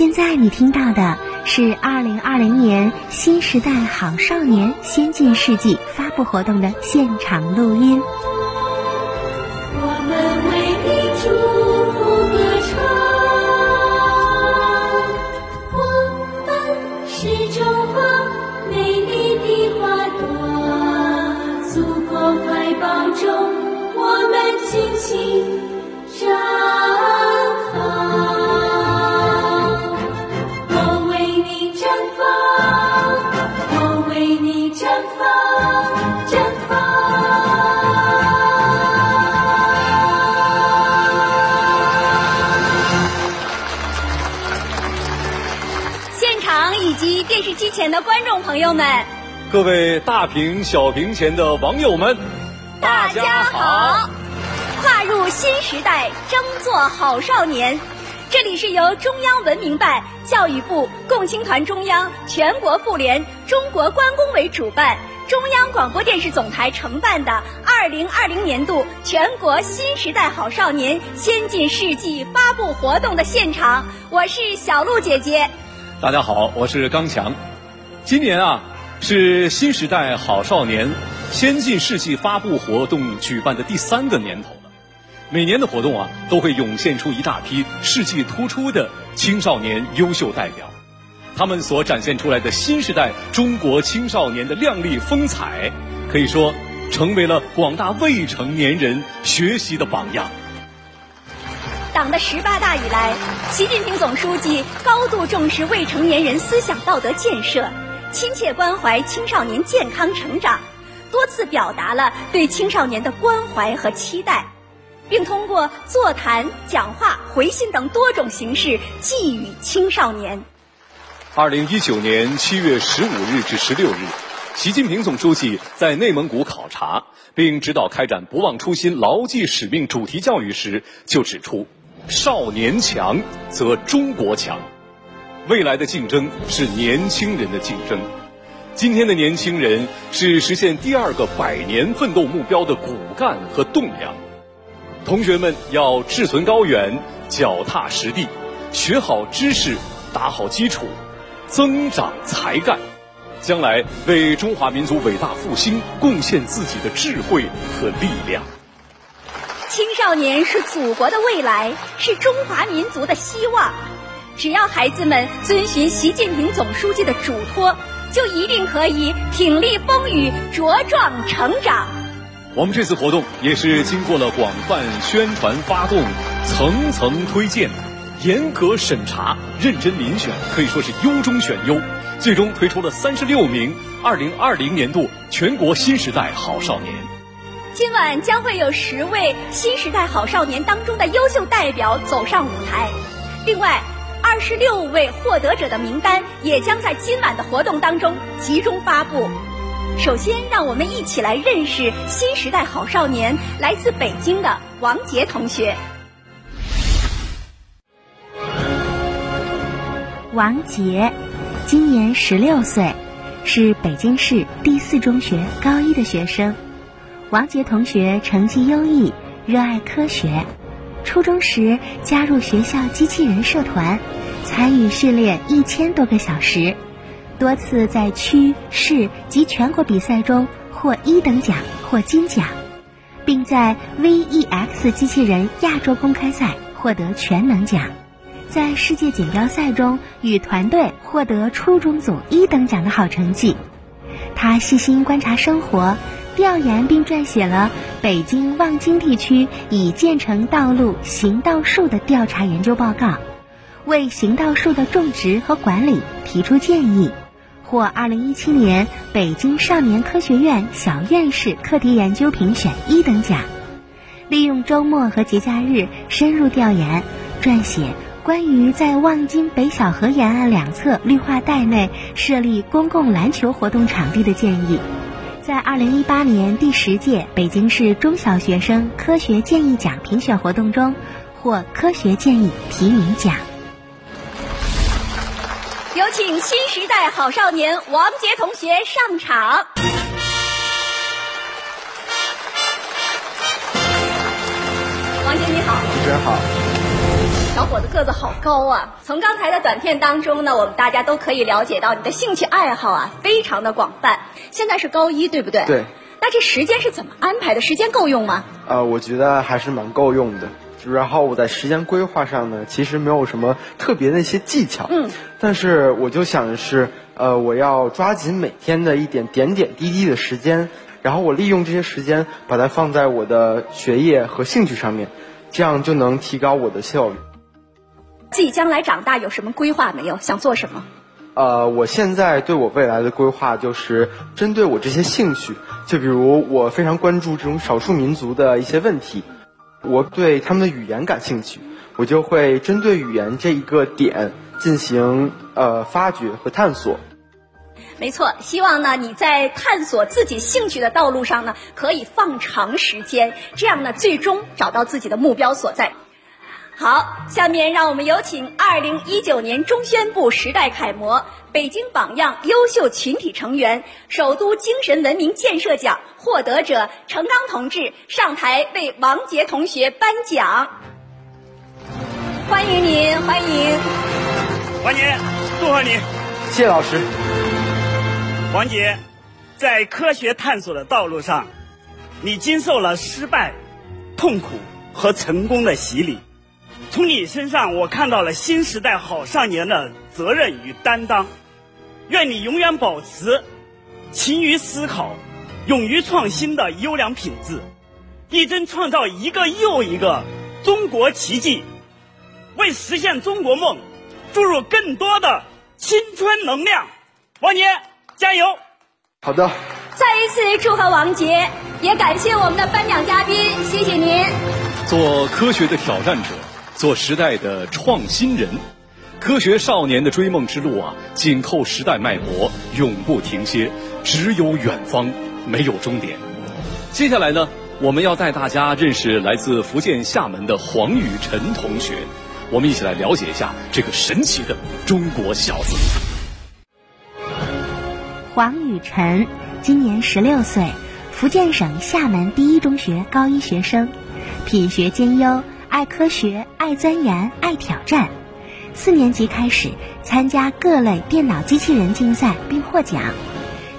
现在你听到的是2020年新时代好少年先进事迹发布活动的现场录音。我们为你祝福歌唱，我们是中华美丽的花朵，祖国怀抱中，我们尽情。电视机前的观众朋友们，各位大屏、小屏前的网友们，大家好！跨入新时代，争做好少年。这里是由中央文明办、教育部、共青团中央、全国妇联、中国关工委主办，中央广播电视总台承办的二零二零年度全国新时代好少年先进事迹发布活动的现场，我是小鹿姐姐。大家好，我是刚强。今年啊，是新时代好少年先进事迹发布活动举办的第三个年头了。每年的活动啊，都会涌现出一大批事迹突出的青少年优秀代表，他们所展现出来的新时代中国青少年的亮丽风采，可以说成为了广大未成年人学习的榜样。党的十八大以来，习近平总书记高度重视未成年人思想道德建设，亲切关怀青少年健康成长，多次表达了对青少年的关怀和期待，并通过座谈、讲话、回信等多种形式寄予青少年。二零一九年七月十五日至十六日，习近平总书记在内蒙古考察并指导开展“不忘初心、牢记使命”主题教育时，就指出：“少年强则中国强，未来的竞争是年轻人的竞争。今天的年轻人是实现第二个百年奋斗目标的骨干和栋梁。同学们要志存高远，脚踏实地，学好知识，打好基础。”增长才干，将来为中华民族伟大复兴贡献自己的智慧和力量。青少年是祖国的未来，是中华民族的希望。只要孩子们遵循习近平总书记的嘱托，就一定可以挺立风雨，茁壮成长。我们这次活动也是经过了广泛宣传发动、层层推荐。严格审查、认真遴选，可以说是优中选优，最终推出了三十六名二零二零年度全国新时代好少年。今晚将会有十位新时代好少年当中的优秀代表走上舞台，另外二十六位获得者的名单也将在今晚的活动当中集中发布。首先，让我们一起来认识新时代好少年，来自北京的王杰同学。王杰，今年十六岁，是北京市第四中学高一的学生。王杰同学成绩优异，热爱科学。初中时加入学校机器人社团，参与训练一千多个小时，多次在区、市及全国比赛中获一等奖或金奖，并在 VEX 机器人亚洲公开赛获得全能奖。在世界锦标赛中，与团队获得初中组一等奖的好成绩。他细心观察生活，调研并撰写了北京望京地区已建成道路行道树的调查研究报告，为行道树的种植和管理提出建议，获2017年北京少年科学院小院士课题研究评选一等奖。利用周末和节假日深入调研，撰写。关于在望京北小河沿岸两侧绿化带内设立公共篮球活动场地的建议，在二零一八年第十届北京市中小学生科学建议奖评选活动中获科学建议提名奖。有请新时代好少年王杰同学上场。王杰你好，主持人好。小伙子个子好高啊！从刚才的短片当中呢，我们大家都可以了解到你的兴趣爱好啊，非常的广泛。现在是高一，对不对？对。那这时间是怎么安排的？时间够用吗？呃，我觉得还是蛮够用的。然后我在时间规划上呢，其实没有什么特别的一些技巧。嗯。但是我就想的是，呃，我要抓紧每天的一点点点滴滴的时间，然后我利用这些时间，把它放在我的学业和兴趣上面，这样就能提高我的效率。自己将来长大有什么规划没有？想做什么？呃，我现在对我未来的规划就是针对我这些兴趣，就比如我非常关注这种少数民族的一些问题，我对他们的语言感兴趣，我就会针对语言这一个点进行呃发掘和探索。没错，希望呢你在探索自己兴趣的道路上呢可以放长时间，这样呢最终找到自己的目标所在。好，下面让我们有请二零一九年中宣部时代楷模、北京榜样优秀群体成员、首都精神文明建设奖获得者程刚同志上台为王杰同学颁奖。欢迎您，欢迎，王杰，祝贺你！谢谢老师。王杰，在科学探索的道路上，你经受了失败、痛苦和成功的洗礼。从你身上，我看到了新时代好少年的责任与担当。愿你永远保持勤于思考、勇于创新的优良品质，力争创造一个又一个中国奇迹，为实现中国梦注入更多的青春能量。王杰，加油！好的。再一次祝贺王杰，也感谢我们的颁奖嘉宾，谢谢您。做科学的挑战者。做时代的创新人，科学少年的追梦之路啊，紧扣时代脉搏，永不停歇，只有远方，没有终点。接下来呢，我们要带大家认识来自福建厦门的黄雨晨同学，我们一起来了解一下这个神奇的中国小子。黄雨晨今年十六岁，福建省厦门第一中学高一学生，品学兼优。爱科学，爱钻研，爱挑战。四年级开始参加各类电脑机器人竞赛，并获奖。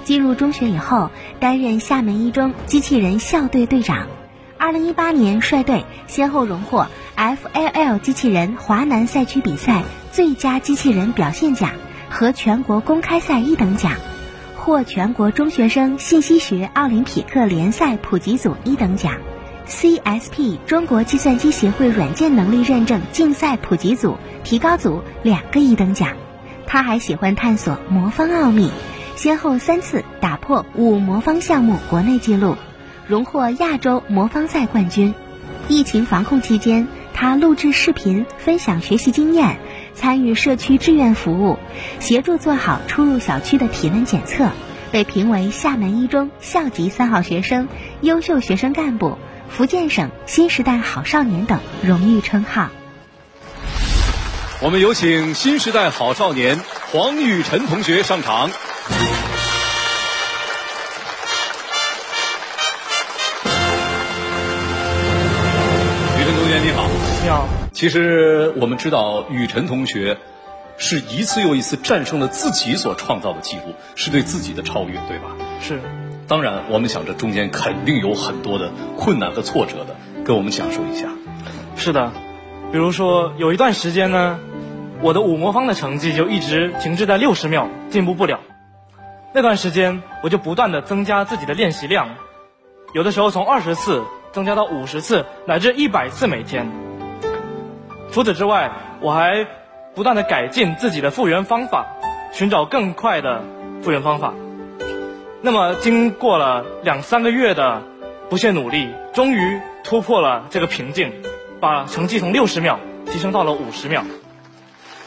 进入中学以后，担任厦门一中机器人校队队长。二零一八年率队先后荣获 FLL 机器人华南赛区比赛最佳机器人表现奖和全国公开赛一等奖，获全国中学生信息学奥林匹克联赛普及组一等奖。CSP 中国计算机协会软件能力认证竞赛普及组、提高组两个一等奖。他还喜欢探索魔方奥秘，先后三次打破五魔方项目国内纪录，荣获亚洲魔方赛冠军。疫情防控期间，他录制视频分享学习经验，参与社区志愿服务，协助做好出入小区的体温检测，被评为厦门一中校级三好学生、优秀学生干部。福建省新时代好少年等荣誉称号。我们有请新时代好少年黄雨辰同学上场。雨辰同学你好，你好。其实我们知道，雨辰同学是一次又一次战胜了自己所创造的记录，是对自己的超越，对吧？是。当然，我们想这中间肯定有很多的困难和挫折的，跟我们讲述一下。是的，比如说有一段时间呢，我的五魔方的成绩就一直停滞在六十秒，进步不了。那段时间我就不断的增加自己的练习量，有的时候从二十次增加到五十次，乃至一百次每天。除此之外，我还不断的改进自己的复原方法，寻找更快的复原方法。那么，经过了两三个月的不懈努力，终于突破了这个瓶颈，把成绩从六十秒提升到了五十秒。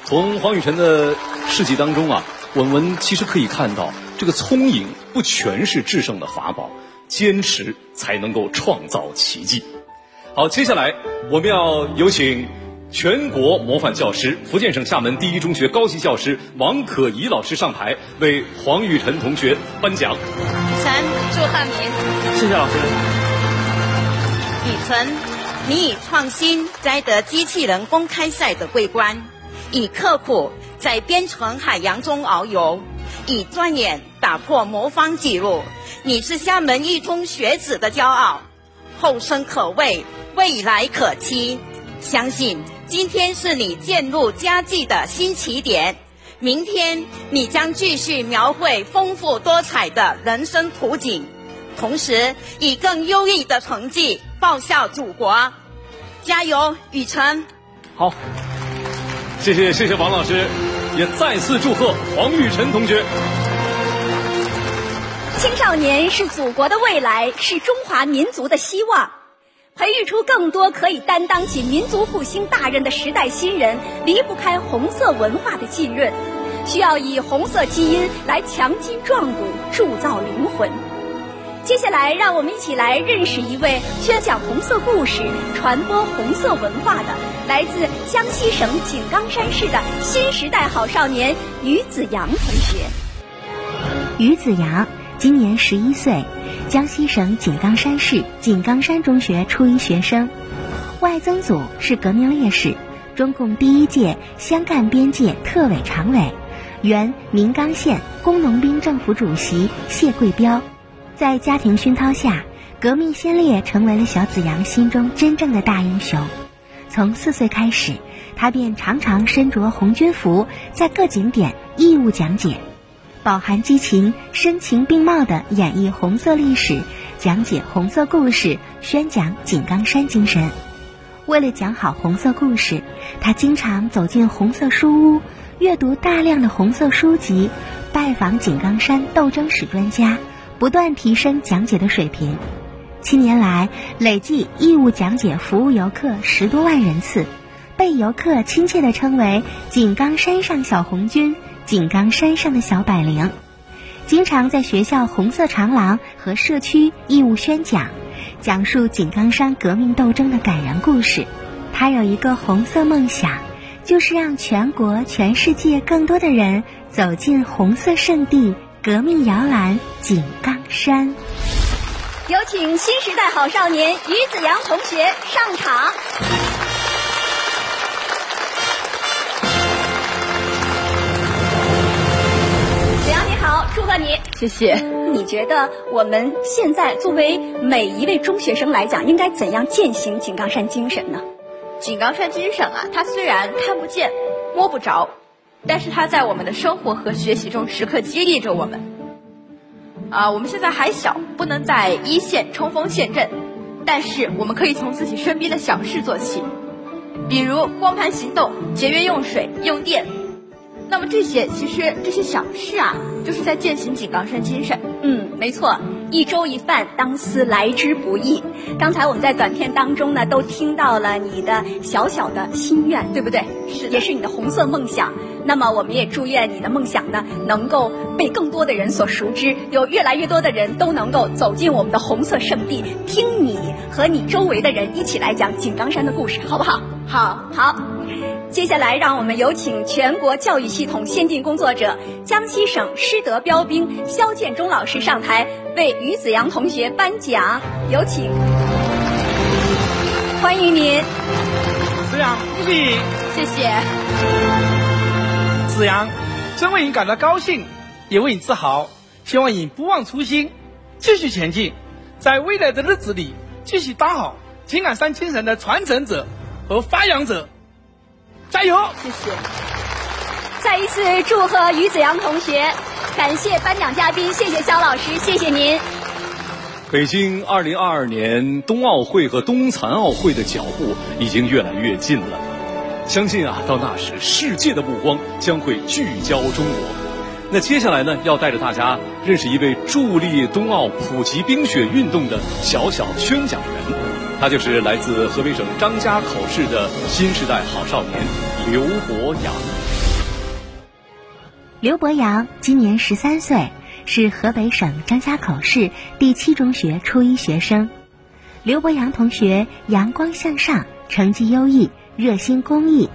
从黄雨晨的事迹当中啊，我们其实可以看到，这个聪颖不全是制胜的法宝，坚持才能够创造奇迹。好，接下来我们要有请。全国模范教师、福建省厦门第一中学高级教师王可怡老师上台为黄雨晨同学颁奖。雨晨，祝贺您！谢。谢老师。雨晨，你以创新摘得机器人公开赛的桂冠，以刻苦在编程海洋中遨游，以钻研打破魔方纪录。你是厦门一中学子的骄傲，后生可畏，未来可期。相信今天是你渐入佳绩的新起点，明天你将继续描绘丰富多彩的人生图景，同时以更优异的成绩报效祖国。加油，雨辰！好，谢谢谢谢王老师，也再次祝贺黄雨辰同学。青少年是祖国的未来，是中华民族的希望。培育出更多可以担当起民族复兴大任的时代新人，离不开红色文化的浸润，需要以红色基因来强筋壮骨，铸造灵魂。接下来，让我们一起来认识一位宣讲红色故事、传播红色文化的，来自江西省井冈山市的新时代好少年于子阳同学。于子阳今年十一岁。江西省井冈山市井冈山中学初一学生，外曾祖是革命烈士，中共第一届湘赣边界特委常委，原宁冈县工农兵政府主席谢贵彪。在家庭熏陶下，革命先烈成为了小子阳心中真正的大英雄。从四岁开始，他便常常身着红军服，在各景点义务讲解。饱含激情、声情并茂地演绎红色历史，讲解红色故事，宣讲井冈山精神。为了讲好红色故事，他经常走进红色书屋，阅读大量的红色书籍，拜访井冈山斗争史专家，不断提升讲解的水平。七年来，累计义务讲解服务游客十多万人次，被游客亲切地称为“井冈山上小红军”。井冈山上的小百灵，经常在学校红色长廊和社区义务宣讲，讲述井冈山革命斗争的感人故事。他有一个红色梦想，就是让全国、全世界更多的人走进红色圣地——革命摇篮井冈山。有请新时代好少年于子阳同学上场。贺你，谢谢。你觉得我们现在作为每一位中学生来讲，应该怎样践行井冈山精神呢？井冈山精神啊，它虽然看不见、摸不着，但是它在我们的生活和学习中时刻激励着我们。啊，我们现在还小，不能在一线冲锋陷阵，但是我们可以从自己身边的小事做起，比如光盘行动、节约用水、用电。那么这些其实这些小事啊，就是在践行井冈山精神。嗯，没错，一粥一饭，当思来之不易。刚才我们在短片当中呢，都听到了你的小小的心愿，对不对？是，也是你的红色梦想。那么我们也祝愿你的梦想呢，能够被更多的人所熟知，有越来越多的人都能够走进我们的红色圣地，听你和你周围的人一起来讲井冈山的故事，好不好？好，好。接下来，让我们有请全国教育系统先进工作者、江西省师德标兵肖建忠老师上台为于子阳同学颁奖。有请，欢迎您。子阳，恭喜！谢谢。子阳，真为你感到高兴，也为你自豪。希望你不忘初心，继续前进，在未来的日子里，继续当好井冈山精神的传承者和发扬者。加油！谢谢。再一次祝贺于子阳同学，感谢颁奖嘉宾，谢谢肖老师，谢谢您。北京二零二二年冬奥会和冬残奥会的脚步已经越来越近了，相信啊，到那时世界的目光将会聚焦中国。那接下来呢，要带着大家认识一位助力冬奥普及冰雪运动的小小宣讲人。他就是来自河北省张家口市的新时代好少年刘博洋。刘博洋今年十三岁，是河北省张家口市第七中学初一学生。刘博洋同学阳光向上，成绩优异，热心公益，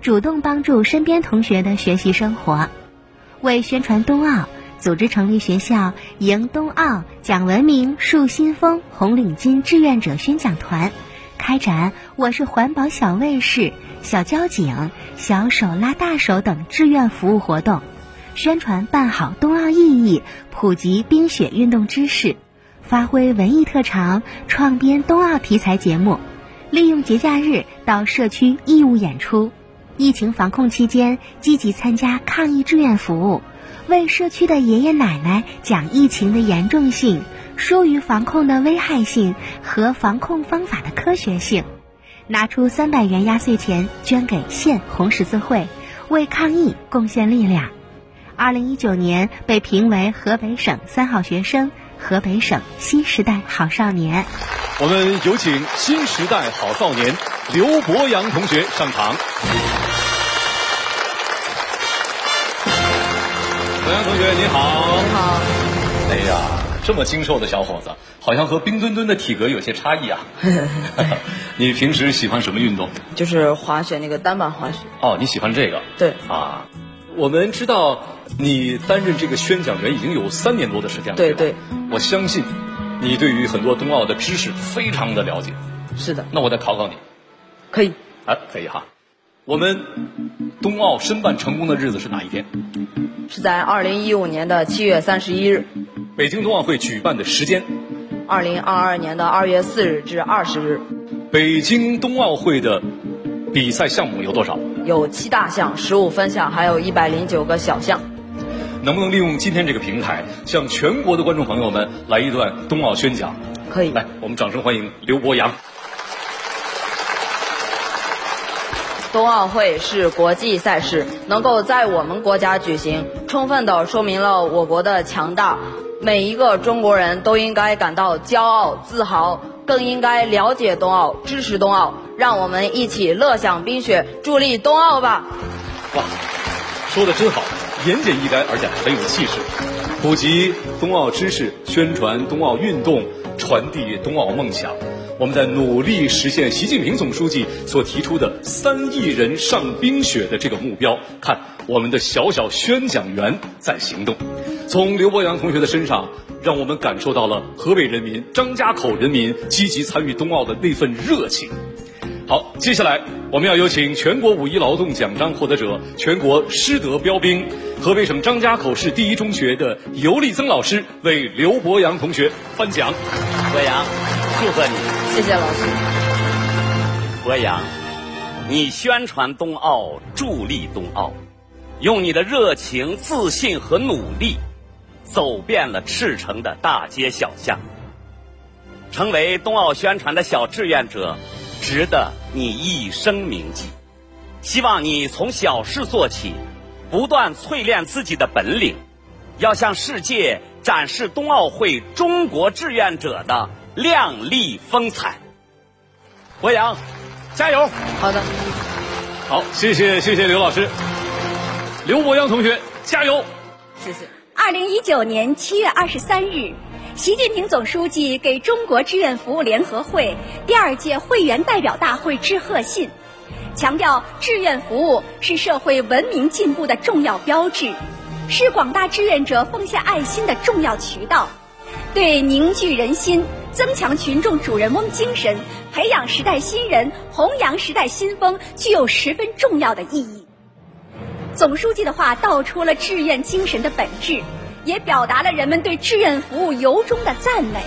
主动帮助身边同学的学习生活，为宣传冬奥。组织成立学校迎冬奥、讲文明、树新风红领巾志愿者宣讲团，开展“我是环保小卫士”“小交警”“小手拉大手”等志愿服务活动，宣传办好冬奥意义，普及冰雪运动知识，发挥文艺特长，创编冬奥题材节目，利用节假日到社区义务演出。疫情防控期间，积极参加抗疫志愿服务，为社区的爷爷奶奶讲疫情的严重性、疏于防控的危害性和防控方法的科学性，拿出三百元压岁钱捐给县红十字会，为抗疫贡献力量。二零一九年被评为河北省三好学生、河北省新时代好少年。我们有请新时代好少年刘博洋同学上场。学，你好。你好。哎呀，这么精瘦的小伙子，好像和冰墩墩的体格有些差异啊。你平时喜欢什么运动？就是滑雪，那个单板滑雪。哦，你喜欢这个？对。啊，我们知道你担任这个宣讲员已经有三年多的时间了。对对。我相信，你对于很多冬奥的知识非常的了解。是的。那我再考考你。可以。啊，可以哈。我们冬奥申办成功的日子是哪一天？是在二零一五年的七月三十一日。北京冬奥会举办的时间？二零二二年的二月四日至二十日。北京冬奥会的比赛项目有多少？有七大项、十五分项，还有一百零九个小项。能不能利用今天这个平台，向全国的观众朋友们来一段冬奥宣讲？可以。来，我们掌声欢迎刘博洋。冬奥会是国际赛事，能够在我们国家举行，充分的说明了我国的强大。每一个中国人都应该感到骄傲、自豪，更应该了解冬奥、支持冬奥。让我们一起乐享冰雪，助力冬奥吧！哇，说的真好，言简意赅，而且很有气势。普及冬奥知识，宣传冬奥运动，传递冬奥梦想。我们在努力实现习近平总书记所提出的三亿人上冰雪的这个目标。看，我们的小小宣讲员在行动。从刘博洋同学的身上，让我们感受到了河北人民、张家口人民积极参与冬奥的那份热情。好，接下来我们要有请全国五一劳动奖章获得者、全国师德标兵、河北省张家口市第一中学的尤立增老师为刘博洋同学颁奖。博洋，祝贺你！谢谢老师。博洋，你宣传冬奥，助力冬奥，用你的热情、自信和努力，走遍了赤城的大街小巷，成为冬奥宣传的小志愿者。值得你一生铭记。希望你从小事做起，不断淬炼自己的本领，要向世界展示冬奥会中国志愿者的亮丽风采。博洋，加油！好的，好，谢谢谢谢刘老师，刘博洋同学，加油！谢谢。二零一九年七月二十三日。习近平总书记给中国志愿服务联合会第二届会员代表大会致贺信，强调志愿服务是社会文明进步的重要标志，是广大志愿者奉献爱心的重要渠道，对凝聚人心、增强群众主人翁精神、培养时代新人、弘扬时代新风具有十分重要的意义。总书记的话道出了志愿精神的本质。也表达了人们对志愿服务由衷的赞美。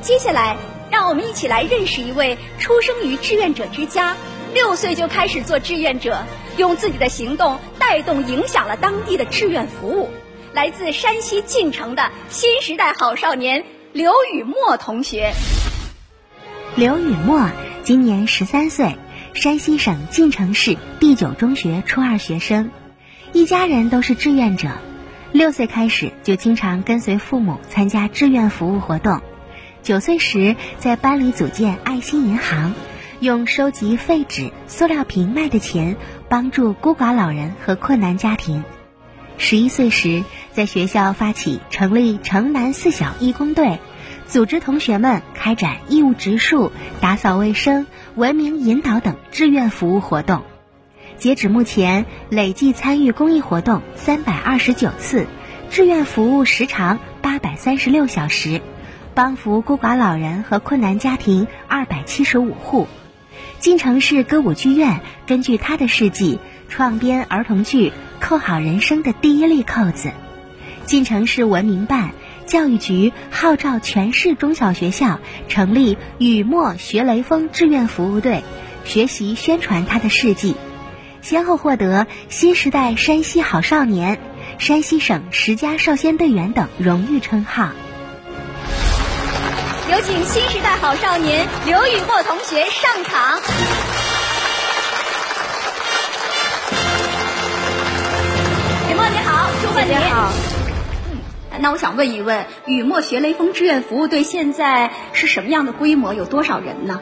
接下来，让我们一起来认识一位出生于志愿者之家、六岁就开始做志愿者，用自己的行动带动影响了当地的志愿服务。来自山西晋城的新时代好少年刘雨墨同学。刘雨墨今年十三岁，山西省晋城市第九中学初二学生，一家人都是志愿者。六岁开始就经常跟随父母参加志愿服务活动，九岁时在班里组建爱心银行，用收集废纸、塑料瓶卖的钱帮助孤寡老人和困难家庭。十一岁时在学校发起成立城南四小义工队，组织同学们开展义务植树、打扫卫生、文明引导等志愿服务活动。截止目前，累计参与公益活动三百二十九次，志愿服务时长八百三十六小时，帮扶孤寡老人和困难家庭二百七十五户。晋城市歌舞剧院根据他的事迹创编儿童剧《扣好人生》的第一粒扣子。晋城市文明办、教育局号召全市中小学校成立雨墨学雷锋志愿服务队，学习宣传他的事迹，先后获得新时代山西好少年、山西省十佳少先队员等荣誉称号。有请新时代好少年刘雨墨同学上场。雨墨你好，祝贺你！好。那我想问一问，雨墨学雷锋志愿服务队现在是什么样的规模？有多少人呢？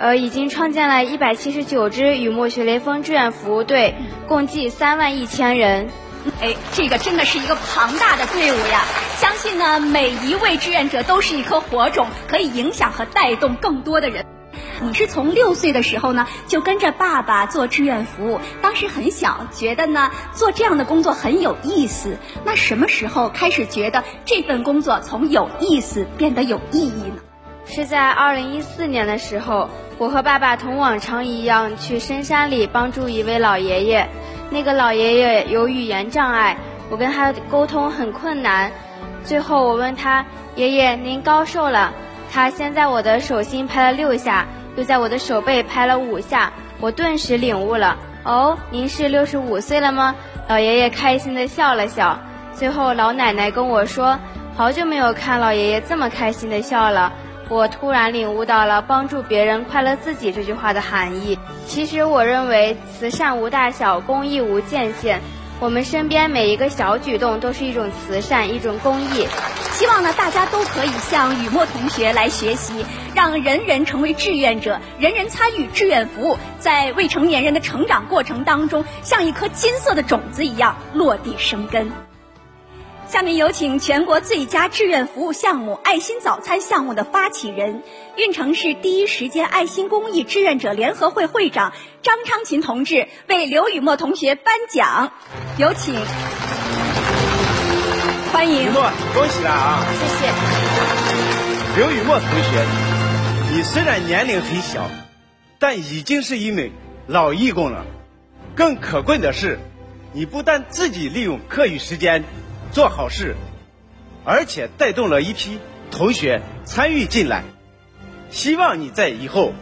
呃，已经创建了一百七十九支雨墨学雷锋志愿服务队，共计三万一千人。哎，这个真的是一个庞大的队伍呀！相信呢，每一位志愿者都是一颗火种，可以影响和带动更多的人。你是从六岁的时候呢，就跟着爸爸做志愿服务，当时很小，觉得呢做这样的工作很有意思。那什么时候开始觉得这份工作从有意思变得有意义呢？是在二零一四年的时候，我和爸爸同往常一样去深山里帮助一位老爷爷。那个老爷爷有语言障碍，我跟他沟通很困难。最后我问他：“爷爷，您高寿了？”他先在我的手心拍了六下，又在我的手背拍了五下。我顿时领悟了：“哦，您是六十五岁了吗？”老爷爷开心地笑了笑。最后老奶奶跟我说：“好久没有看老爷爷这么开心地笑了。”我突然领悟到了“帮助别人，快乐自己”这句话的含义。其实，我认为慈善无大小，公益无界限。我们身边每一个小举动都是一种慈善，一种公益。希望呢，大家都可以向雨墨同学来学习，让人人成为志愿者，人人参与志愿服务，在未成年人的成长过程当中，像一颗金色的种子一样落地生根。下面有请全国最佳志愿服务项目“爱心早餐”项目的发起人、运城市第一时间爱心公益志愿者联合会会长张昌琴同志为刘雨墨同学颁奖，有请，欢迎。雨墨，恭喜了啊！谢谢。刘雨墨同学，你虽然年龄很小，但已经是一名老义工了。更可贵的是，你不但自己利用课余时间。做好事，而且带动了一批同学参与进来。希望你在以后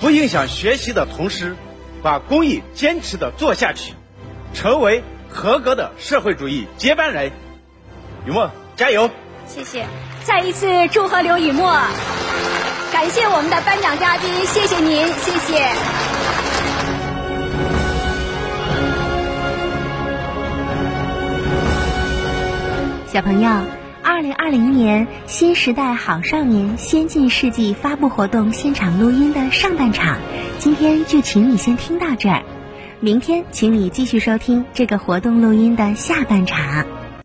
不影响学习的同时，把公益坚持的做下去，成为合格的社会主义接班人。雨墨，加油！谢谢，再一次祝贺刘雨墨。感谢我们的颁奖嘉宾，谢谢您，谢谢。小朋友，二零二零年新时代好少年先进事迹发布活动现场录音的上半场，今天就请你先听到这儿，明天请你继续收听这个活动录音的下半场。